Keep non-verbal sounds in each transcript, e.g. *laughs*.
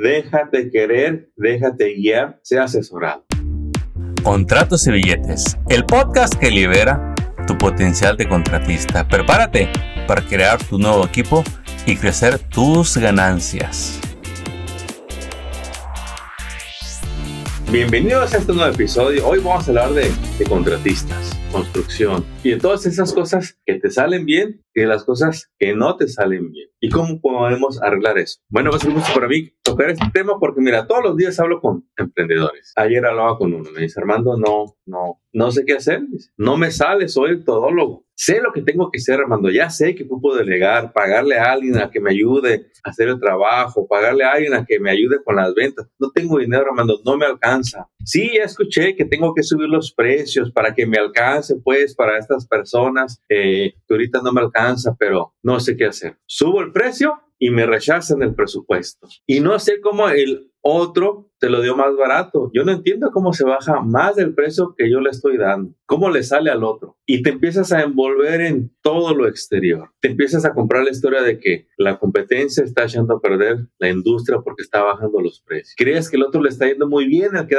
déjate querer, déjate guiar, sea asesorado. Contratos y billetes, el podcast que libera tu potencial de contratista. Prepárate para crear tu nuevo equipo y crecer tus ganancias. Bienvenidos a este nuevo episodio. Hoy vamos a hablar de, de contratistas construcción y de todas esas cosas que te salen bien y de las cosas que no te salen bien. ¿Y cómo podemos arreglar eso? Bueno, va a ser gusto para mí tocar este tema porque mira, todos los días hablo con emprendedores. Ayer hablaba con uno, me dice, Armando, no, no, no sé qué hacer. No me sale, soy el todólogo. Sé lo que tengo que hacer, Armando. Ya sé que puedo delegar, pagarle a alguien a que me ayude a hacer el trabajo, pagarle a alguien a que me ayude con las ventas. No tengo dinero, Armando, no me alcanza. Sí, ya escuché que tengo que subir los precios para que me alcance, pues, para estas personas eh, que ahorita no me alcanza, pero no sé qué hacer. Subo el precio y me rechazan el presupuesto. Y no sé cómo el otro te lo dio más barato. Yo no entiendo cómo se baja más del precio que yo le estoy dando. ¿Cómo le sale al otro? Y te empiezas a envolver en todo lo exterior. Te empiezas a comprar la historia de que la competencia está echando a perder la industria porque está bajando los precios. ¿Crees que el otro le está yendo muy bien al que,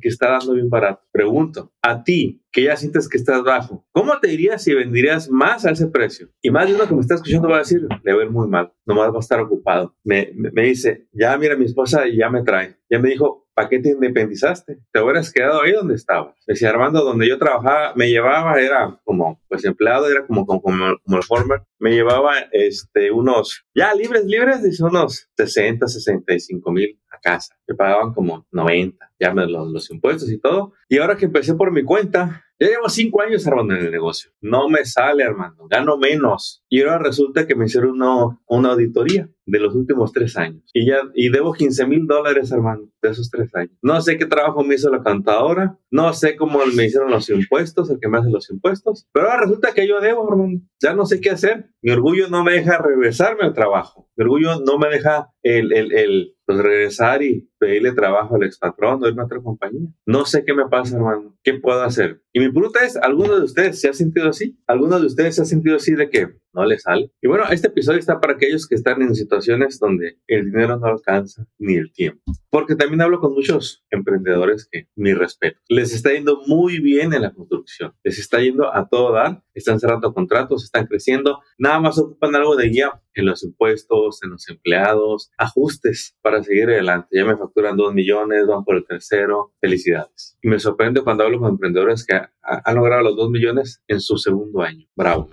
que está dando bien barato? Pregunto, a ti, que ya sientes que estás bajo, ¿cómo te dirías si venderías más a ese precio? Y más de uno que me está escuchando va a decir, le va a ir muy mal, nomás va a estar ocupado. Me, me, me dice, ya mira, mi esposa ya me trae ya me dijo, ¿para qué te independizaste? Te hubieras quedado ahí donde estabas. Decía Armando, donde yo trabajaba, me llevaba, era como, pues empleado, era como, como, como, el former, me llevaba este, unos, ya libres, libres, dice unos 60, 65 mil a casa. Me pagaban como 90, ya me los, los impuestos y todo. Y ahora que empecé por mi cuenta, ya llevo cinco años armando en el negocio. No me sale, Armando. Gano menos. Y ahora resulta que me hicieron una, una auditoría de los últimos tres años. Y ya, y debo 15 mil dólares, Armando, de esos tres años. No sé qué trabajo me hizo la cantadora. No sé cómo me hicieron los impuestos, el que me hace los impuestos. Pero ahora resulta que yo debo, Armando. Ya no sé qué hacer. Mi orgullo no me deja regresarme al trabajo. Mi orgullo no me deja el, el, el pues regresar y pedirle trabajo al expatrón o irme a otra compañía. No sé qué me pasa, hermano. ¿Qué puedo hacer? Y mi pregunta es, ¿alguno de ustedes se ha sentido así? ¿Alguno de ustedes se ha sentido así de que no le sale? Y bueno, este episodio está para aquellos que están en situaciones donde el dinero no alcanza ni el tiempo. Porque también hablo con muchos emprendedores que, mi respeto, les está yendo muy bien en la construcción. Les está yendo a todo dar. Están cerrando contratos, están creciendo. Nada más ocupan algo de guía en los impuestos, en los empleados, ajustes para seguir adelante. Ya me facturan dos millones, van por el tercero. Felicidades. Y me sorprende cuando hablo con emprendedores que han logrado los dos millones en su segundo año. Bravo.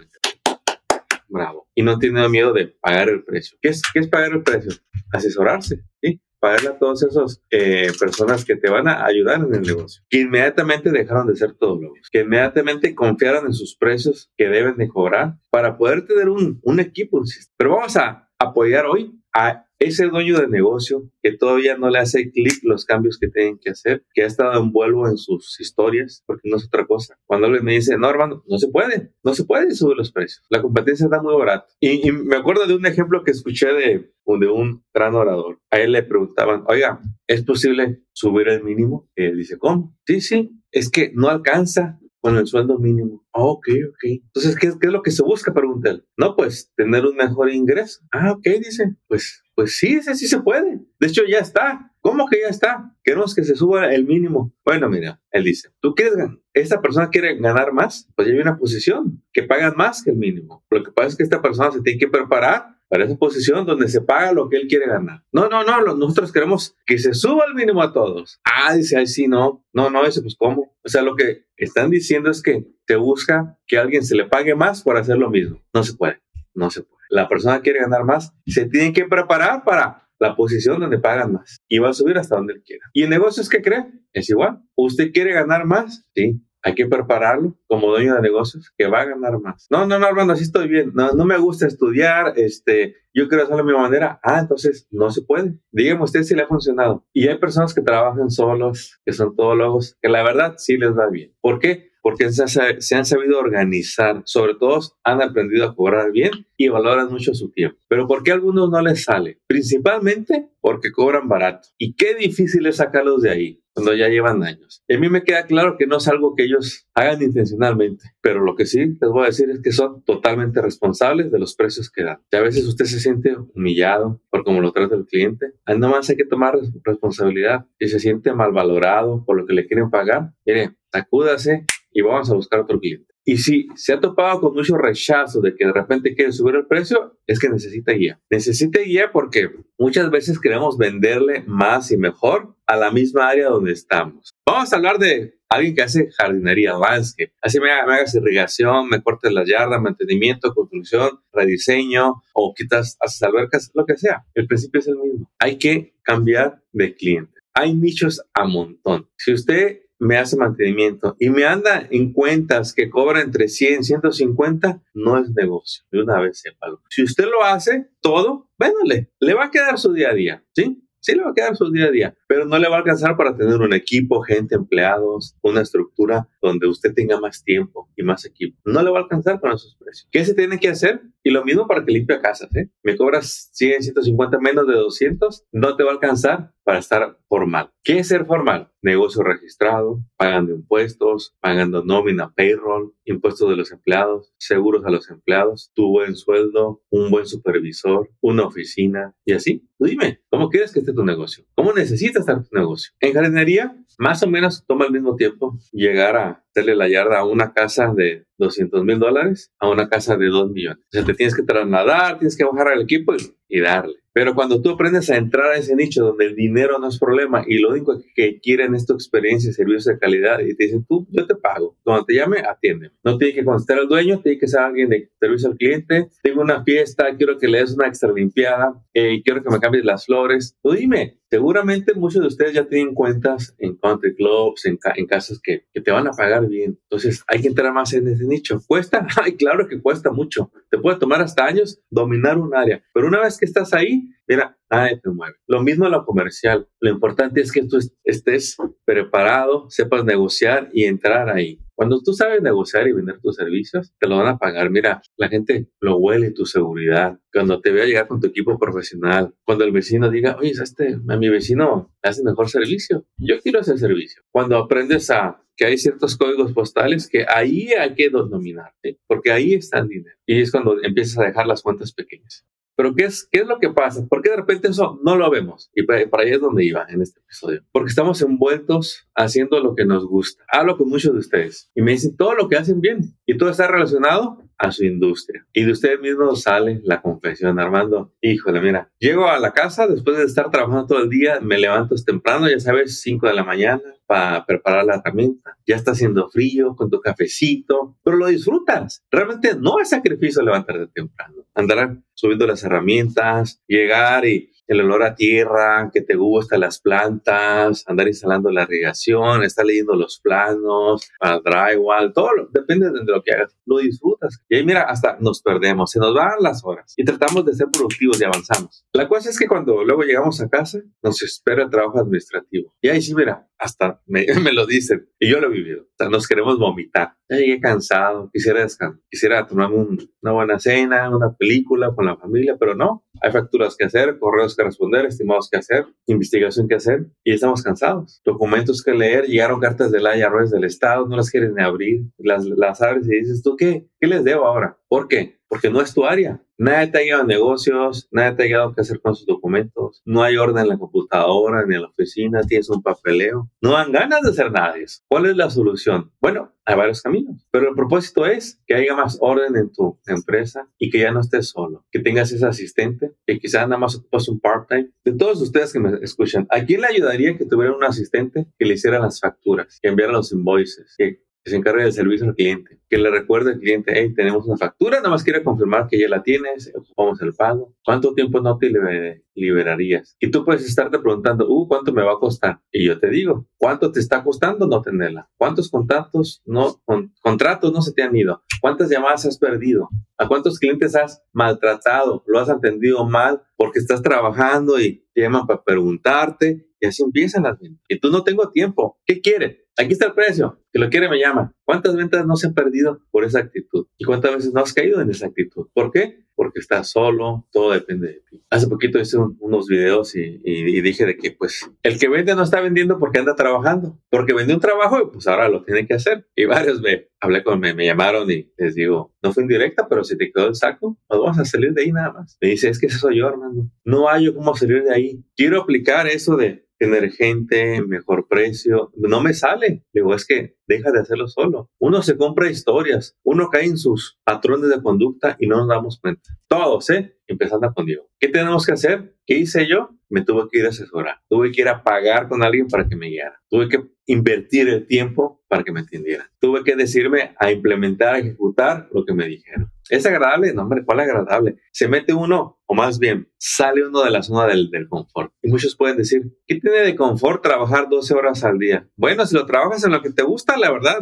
Bravo. Y no tienen miedo de pagar el precio. ¿Qué es, qué es pagar el precio? Asesorarse. ¿sí? pagarle a todas esas eh, personas que te van a ayudar en el negocio, que inmediatamente dejaron de ser todólogos, que inmediatamente confiaron en sus precios que deben de cobrar para poder tener un, un equipo. Pero vamos a apoyar hoy a ese dueño de negocio que todavía no le hace clic los cambios que tienen que hacer, que ha estado envuelto en sus historias, porque no es otra cosa. Cuando alguien me dice, no, hermano, no se puede, no se puede subir los precios. La competencia está muy barata. Y, me acuerdo de un ejemplo que escuché de, de un gran orador. A él le preguntaban, oiga, ¿es posible subir el mínimo? Y él dice, ¿cómo? Sí, sí, es que no alcanza con el sueldo mínimo. ok, ok. Entonces, ¿qué, ¿qué, es lo que se busca? Pregunta él. No, pues tener un mejor ingreso. Ah, ok, dice. Pues, pues sí, ese sí se puede. De hecho, ya está. ¿Cómo que ya está? Queremos que se suba el mínimo. Bueno, mira, él dice, ¿tú quieres ganar? ¿Esta persona quiere ganar más? Pues ya hay una posición que pagan más que el mínimo. Lo que pasa es que esta persona se tiene que preparar para esa posición donde se paga lo que él quiere ganar. No, no, no, nosotros queremos que se suba el mínimo a todos. Ah, dice, ay, sí, no, no, no, ese, pues, ¿cómo? O sea, lo que están diciendo es que te busca que alguien se le pague más por hacer lo mismo. No se puede, no se puede. La persona quiere ganar más, se tiene que preparar para la posición donde pagan más y va a subir hasta donde él quiera. ¿Y en negocios qué cree? Es igual. ¿Usted quiere ganar más? Sí hay que prepararlo como dueño de negocios que va a ganar más. No, no, no, Armando, así estoy bien. No, no me gusta estudiar, este, yo quiero hacerlo de mi manera. Ah, entonces no se puede. Dígame usted si le ha funcionado. Y hay personas que trabajan solos, que son todólogos, que la verdad sí les va bien. ¿Por qué? Porque se, han sabido organizar, sobre todo han aprendido a cobrar bien y valoran mucho su tiempo. Pero ¿por qué a algunos no les sale? Principalmente porque cobran barato. Y qué difícil es sacarlos de ahí cuando ya llevan años. Y a mí me queda claro que no es algo que ellos hagan intencionalmente, pero lo que sí les voy a decir es que son totalmente responsables de los precios que dan. Y a veces usted se siente humillado por cómo lo trata el cliente. Ahí nomás hay que tomar responsabilidad. Si se siente mal valorado por lo que le quieren pagar, mire, sacúdase y vamos a buscar otro cliente. Y si se ha topado con mucho rechazo de que de repente quiere subir el precio, es que necesita guía. Necesita guía porque muchas veces queremos venderle más y mejor a la misma área donde estamos. Vamos a hablar de alguien que hace jardinería, landscape. Así me, hagas irrigación, me cortes las yardas, mantenimiento, construcción, rediseño o quitas, haces albercas, lo que sea. El principio es el mismo. Hay que cambiar de cliente. Hay nichos a montón. Si usted me hace mantenimiento y me anda en cuentas que cobra entre 100 y 150, no es negocio. De una vez sépalo. Si usted lo hace todo, véndale, le va a quedar su día a día, ¿sí? Sí le va a quedar su día a día, pero no le va a alcanzar para tener un equipo, gente, empleados, una estructura donde usted tenga más tiempo y más equipo. No le va a alcanzar con esos precios. ¿Qué se tiene que hacer? Y lo mismo para que limpie casas, ¿eh? Me cobras 100, 150 menos de 200, no te va a alcanzar para estar formal. ¿Qué es ser formal? Negocio registrado, pagando impuestos, pagando nómina, payroll, impuestos de los empleados, seguros a los empleados, tu buen sueldo, un buen supervisor, una oficina y así. dime, ¿cómo quieres que esté tu negocio? ¿Cómo necesitas estar tu negocio? En jardinería, más o menos toma el mismo tiempo llegar a hacerle la yarda a una casa de 200 mil dólares a una casa de 2 millones. O sea, te tienes que trasladar, tienes que bajar al equipo y darle. Pero cuando tú aprendes a entrar a ese nicho donde el dinero no es problema y lo único que quieren es tu experiencia y servicios de calidad y te dicen, tú, yo te pago. Cuando te llame, atiende. No tiene que contestar al dueño, tiene que ser alguien de servicio al cliente. Tengo una fiesta, quiero que le des una extra limpiada, eh, quiero que me cambies las flores. Tú dime, seguramente muchos de ustedes ya tienen cuentas en country clubs, en, en casas que, que, te van a pagar bien. Entonces hay que entrar más en ese nicho. ¿Cuesta? *laughs* Ay, claro que cuesta mucho. Te puede tomar hasta años dominar un área. Pero una vez que estás ahí, mira, nadie te mueve. Lo mismo en lo comercial. Lo importante es que tú estés preparado, sepas negociar y entrar ahí. Cuando tú sabes negociar y vender tus servicios, te lo van a pagar. Mira, la gente lo huele tu seguridad. Cuando te vea llegar con tu equipo profesional, cuando el vecino diga, oye, este, mi vecino hace mejor servicio, yo quiero ese servicio. Cuando aprendes a que hay ciertos códigos postales que ahí hay que denominar, porque ahí está el dinero. Y es cuando empiezas a dejar las cuentas pequeñas. Pero ¿qué es, ¿qué es lo que pasa? ¿Por qué de repente eso no lo vemos? Y para, ahí es donde iba en este episodio. Porque estamos envueltos haciendo lo que nos gusta. Hablo con muchos de ustedes y me dicen todo lo que hacen bien. Y todo está relacionado a su industria. Y de ustedes mismos sale la confesión, Armando. Híjole, mira, llego a la casa después de estar trabajando todo el día, me levanto temprano, ya sabes, 5 de la mañana para preparar la herramienta. Ya está haciendo frío con tu cafecito, pero lo disfrutas. Realmente no es sacrificio levantarte temprano. Andar subiendo las herramientas, llegar y el olor a tierra, que te gustan las plantas, andar instalando la irrigación, estar leyendo los planos, para drywall, todo depende de lo que hagas. Lo disfrutas. Y ahí mira, hasta nos perdemos, se nos van las horas y tratamos de ser productivos y avanzamos. La cosa es que cuando luego llegamos a casa, nos espera el trabajo administrativo. Y ahí sí, mira, hasta me *laughs* lo dicen. Y yo lo he vivido. Nos queremos vomitar. Ya llegué cansado, quisiera descansar, quisiera tomarme una buena cena, una película con la familia, pero no. Hay facturas que hacer, correos que responder, estimados que hacer, investigación que hacer y estamos cansados. Documentos que leer, llegaron cartas del IRS del Estado, no las quieres ni abrir, las, las abres y dices, ¿tú qué? ¿Qué les debo ahora? ¿Por qué? Porque no es tu área. Nadie te ha llegado a negocios, nadie te ha llegado qué hacer con sus documentos, no hay orden en la computadora ni en la oficina, tienes un papeleo. No dan ganas de hacer nada de eso. ¿Cuál es la solución? Bueno, hay varios caminos, pero el propósito es que haya más orden en tu empresa y que ya no estés solo, que tengas ese asistente, que quizás nada más ocupas un part-time. De todos ustedes que me escuchan, ¿a quién le ayudaría que tuviera un asistente que le hiciera las facturas, que enviara los invoices, que que se encargue del servicio al cliente, que le recuerde al cliente, hey, tenemos una factura, nada más quiere confirmar que ya la tienes, ocupamos el pago, ¿cuánto tiempo no te liberarías? Y tú puedes estarte preguntando, uh, ¿cuánto me va a costar? Y yo te digo, ¿cuánto te está costando no tenerla? ¿Cuántos contactos no, contratos no se te han ido? ¿Cuántas llamadas has perdido? ¿A cuántos clientes has maltratado? ¿Lo has atendido mal porque estás trabajando y te llaman para preguntarte? Y así empiezan las ventas. Y tú no tengo tiempo. ¿Qué quiere? Aquí está el precio, que lo quiere me llama. ¿Cuántas ventas no se han perdido por esa actitud? ¿Y cuántas veces no has caído en esa actitud? ¿Por qué? Porque estás solo, todo depende de ti. Hace poquito hice unos videos y, dije de que pues el que vende no está vendiendo porque anda trabajando, porque vendió un trabajo y pues ahora lo tiene que hacer. Y varios me hablé con, me, me llamaron y les digo, no fue indirecta, pero si te quedó el saco, pues vamos a salir de ahí nada más. Me dice, es que eso soy yo, hermano. No hay yo cómo salir de ahí. Quiero aplicar eso de tener gente, mejor precio. No me sale. Digo, es que deja de hacerlo solo. Uno se compra historias, uno cae en sus patrones de conducta y no nos damos cuenta. Todos, ¿eh? Empezando con Dios. ¿Qué tenemos que hacer? ¿Qué hice yo? Me tuve que ir a asesorar. Tuve que ir a pagar con alguien para que me guiara. Tuve que invertir el tiempo para que me entendiera. Tuve que decirme a implementar, a ejecutar lo que me dijeron. ¿Es agradable? No, hombre, ¿cuál agradable? Se mete uno, o más bien, sale uno de la zona del, del, confort. Y muchos pueden decir, ¿qué tiene de confort trabajar 12 horas al día? Bueno, si lo trabajas en lo que te gusta, la verdad,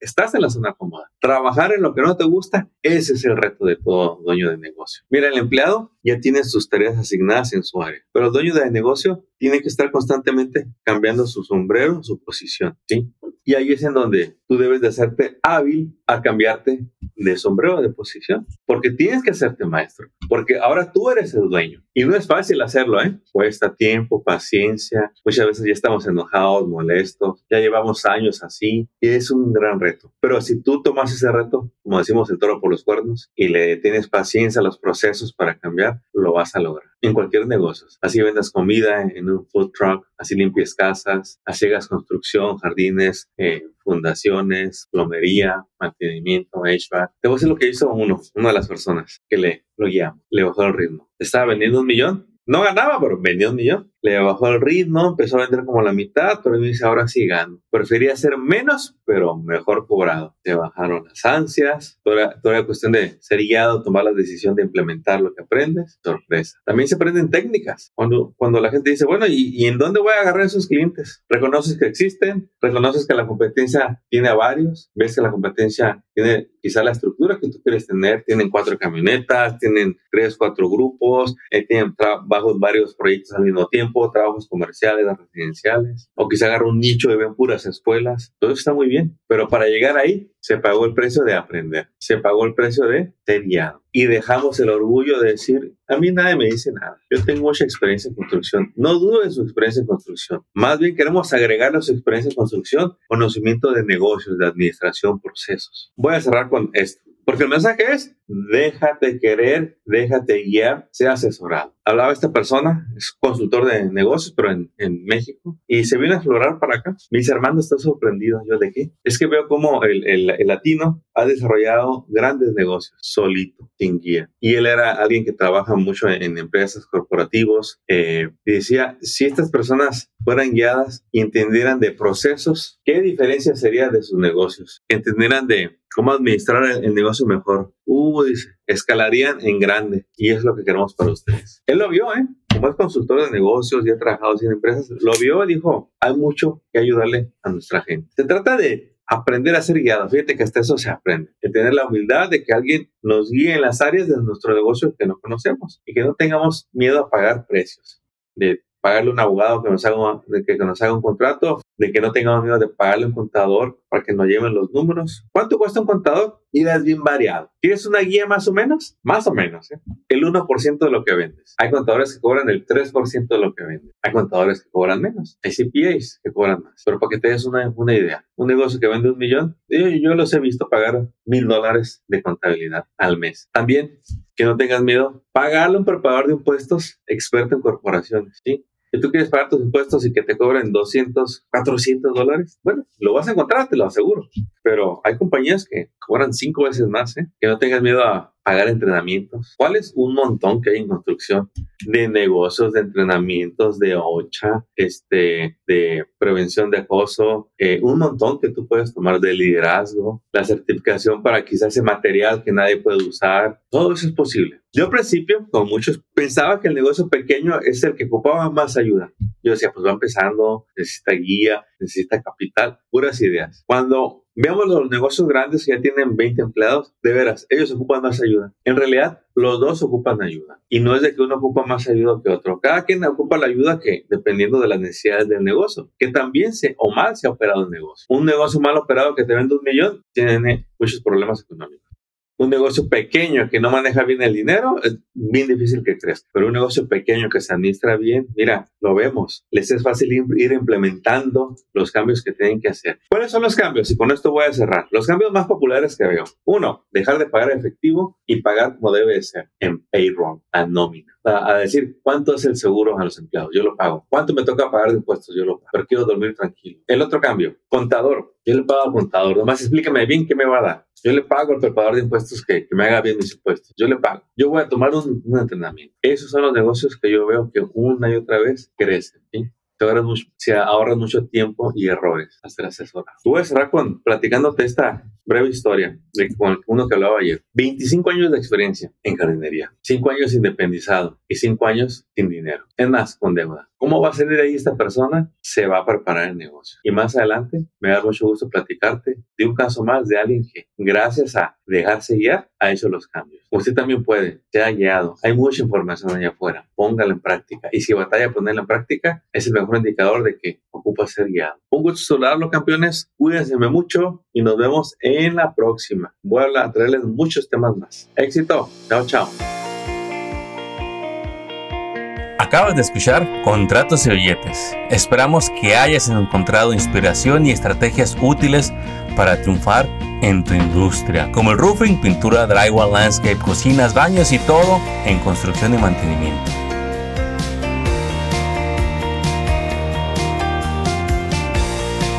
estás en la zona cómoda. Trabajar en lo que no te gusta, ese es el reto de todo dueño de negocio. Mira, el empleado ya tiene sus tareas asignadas en su área, pero el dueño de negocio tiene que estar constantemente cambiando su sombrero, su posición, ¿sí? Y ahí es en donde tú debes de hacerte hábil a cambiarte de sombrero, de posición, porque tienes que hacerte maestro, porque ahora tú eres el dueño. Y no es fácil hacerlo, ¿eh? Cuesta tiempo, paciencia, muchas veces ya estamos enojados, molestos, ya llevamos años así, y es un gran reto. Pero si tú tomas ese reto, como decimos el toro por los cuernos, y le tienes paciencia a los procesos para cambiar, lo vas a lograr en cualquier negocio. Así vendas comida en un food truck, así limpies casas, así hagas construcción, jardines, eh, fundaciones, plomería, mantenimiento, HVAC. Te voy a decir lo que hizo uno, una de las personas que le lo guiamos, le bajó el ritmo. Estaba vendiendo un millón, no ganaba, pero vendió un millón le bajó el ritmo, empezó a vender como la mitad, pero me dice, ahora sí gano. Prefería ser menos, pero mejor cobrado. Se bajaron las ansias, toda, toda cuestión de ser guiado, tomar la decisión de implementar lo que aprendes, sorpresa. También se aprenden técnicas. Cuando, cuando la gente dice, bueno, ¿y, ¿y en dónde voy a agarrar esos clientes? Reconoces que existen, reconoces que la competencia tiene a varios, ves que la competencia tiene quizá la estructura que tú quieres tener, tienen cuatro camionetas, tienen tres, cuatro grupos, eh, tienen trabajos, varios proyectos al mismo tiempo trabajos comerciales, residenciales, o quizá agarra un nicho de ven puras escuelas. Todo está muy bien, pero para llegar ahí se pagó el precio de aprender, se pagó el precio de ser. Y dejamos el orgullo de decir, a mí nadie me dice nada. Yo tengo mucha experiencia en construcción. No dudo de su experiencia en construcción. Más bien queremos agregar a su experiencia en construcción conocimiento de negocios, de administración, procesos. Voy a cerrar con esto. Porque el mensaje es, déjate querer, déjate guiar, sea asesorado. Hablaba esta persona, es consultor de negocios, pero en, México, y se vino a explorar para acá. Me dice, Armando, está sorprendido. Yo, ¿de qué? Es que veo cómo el, el, el, latino ha desarrollado grandes negocios solito, sin guía. Y él era alguien que trabaja mucho en, empresas corporativos. Eh, y decía, si estas personas fueran guiadas y entendieran de procesos, ¿qué diferencia sería de sus negocios? Entendieran de cómo administrar el, negocio mejor. Uh, dice, escalarían en grande y es lo que queremos para ustedes. Él lo vio, ¿eh? Como es consultor de negocios y ha trabajado en empresas, lo vio y dijo, hay mucho que ayudarle a nuestra gente. Se trata de aprender a ser guiado. Fíjate que hasta eso se aprende. De tener la humildad de que alguien nos guíe en las áreas de nuestro negocio que no conocemos y que no tengamos miedo a pagar precios. De pagarle un abogado que nos haga, de que, nos haga un contrato, de que no tengamos miedo de pagarle un contador para que nos lleven los números. ¿Cuánto cuesta un contador? Y es bien variado. ¿Quieres una guía más o menos? Más o menos. ¿eh? El 1% de lo que vendes. Hay contadores que cobran el 3% de lo que venden. Hay contadores que cobran menos. Hay CPAs que cobran más. Pero para que te des una, una idea, un negocio que vende un millón, yo, yo los he visto pagar mil dólares de contabilidad al mes. También que no tengas miedo, pagarle un preparador de impuestos experto en corporaciones, ¿sí? Si tú quieres pagar tus impuestos y que te cobren 200, 400 dólares, bueno, lo vas a encontrar, te lo aseguro. Pero hay compañías que cobran cinco veces más, ¿eh? Que no tengas miedo a pagar entrenamientos. ¿Cuál es un montón que hay en construcción? De negocios, de entrenamientos, de OCHA, este, de prevención de acoso, eh, un montón que tú puedes tomar de liderazgo, la certificación para quizás ese material que nadie puede usar. Todo eso es posible. Yo al principio, como muchos, pensaba que el negocio pequeño es el que ocupaba más ayuda. Yo decía, pues va empezando, necesita guía, necesita capital, puras ideas. Cuando Veamos los negocios grandes que ya tienen 20 empleados, de veras, ellos ocupan más ayuda. En realidad, los dos ocupan ayuda. Y no es de que uno ocupa más ayuda que otro. Cada quien ocupa la ayuda que, dependiendo de las necesidades del negocio, que también se o mal se ha operado el negocio. Un negocio mal operado que te vende un millón tiene muchos problemas económicos un negocio pequeño que no maneja bien el dinero, es bien difícil que crezca. Pero un negocio pequeño que se administra bien, mira, lo vemos. Les es fácil ir implementando los cambios que tienen que hacer. ¿Cuáles son los cambios? Y con esto voy a cerrar. Los cambios más populares que veo. Uno, dejar de pagar efectivo y pagar como debe de ser, en payroll, a nómina. A, decir, ¿cuánto es el seguro a los empleados? Yo lo pago. ¿Cuánto me toca pagar de impuestos? Yo lo pago. Pero quiero dormir tranquilo. El otro cambio, contador. Yo le pago al contador. Nomás explícame bien qué me va a dar. Yo le pago al preparador de impuestos que, que, me haga bien mis impuestos. Yo le pago. Yo voy a tomar un, un, entrenamiento. Esos son los negocios que yo veo que una y otra vez crecen. ¿sí? Se, ahorran mucho, se ahorran mucho tiempo y errores hasta el asesorar. Voy a cerrar con platicándote esta breve historia de con uno que hablaba ayer. 25 años de experiencia en jardinería, 5 años independizado y 5 años sin dinero. Es más, con deuda. ¿Cómo va a salir de ahí esta persona? Se va a preparar el negocio. Y más adelante me da mucho gusto platicarte de un caso más de alguien que, gracias a dejarse guiar, ha hecho los cambios. Usted también puede, se ha guiado. Hay mucha información allá afuera. Póngala en práctica. Y si batalla a ponerla en práctica, es el mejor indicador de que ocupa ser guiado. Un gusto saludarlo, campeones. Cuídense mucho y nos vemos en la próxima. Voy a traerles muchos temas más. Éxito. Chao, chao. Acabas de escuchar Contratos y Billetes. Esperamos que hayas encontrado inspiración y estrategias útiles para triunfar en tu industria, como el roofing, pintura, drywall, landscape, cocinas, baños y todo en construcción y mantenimiento.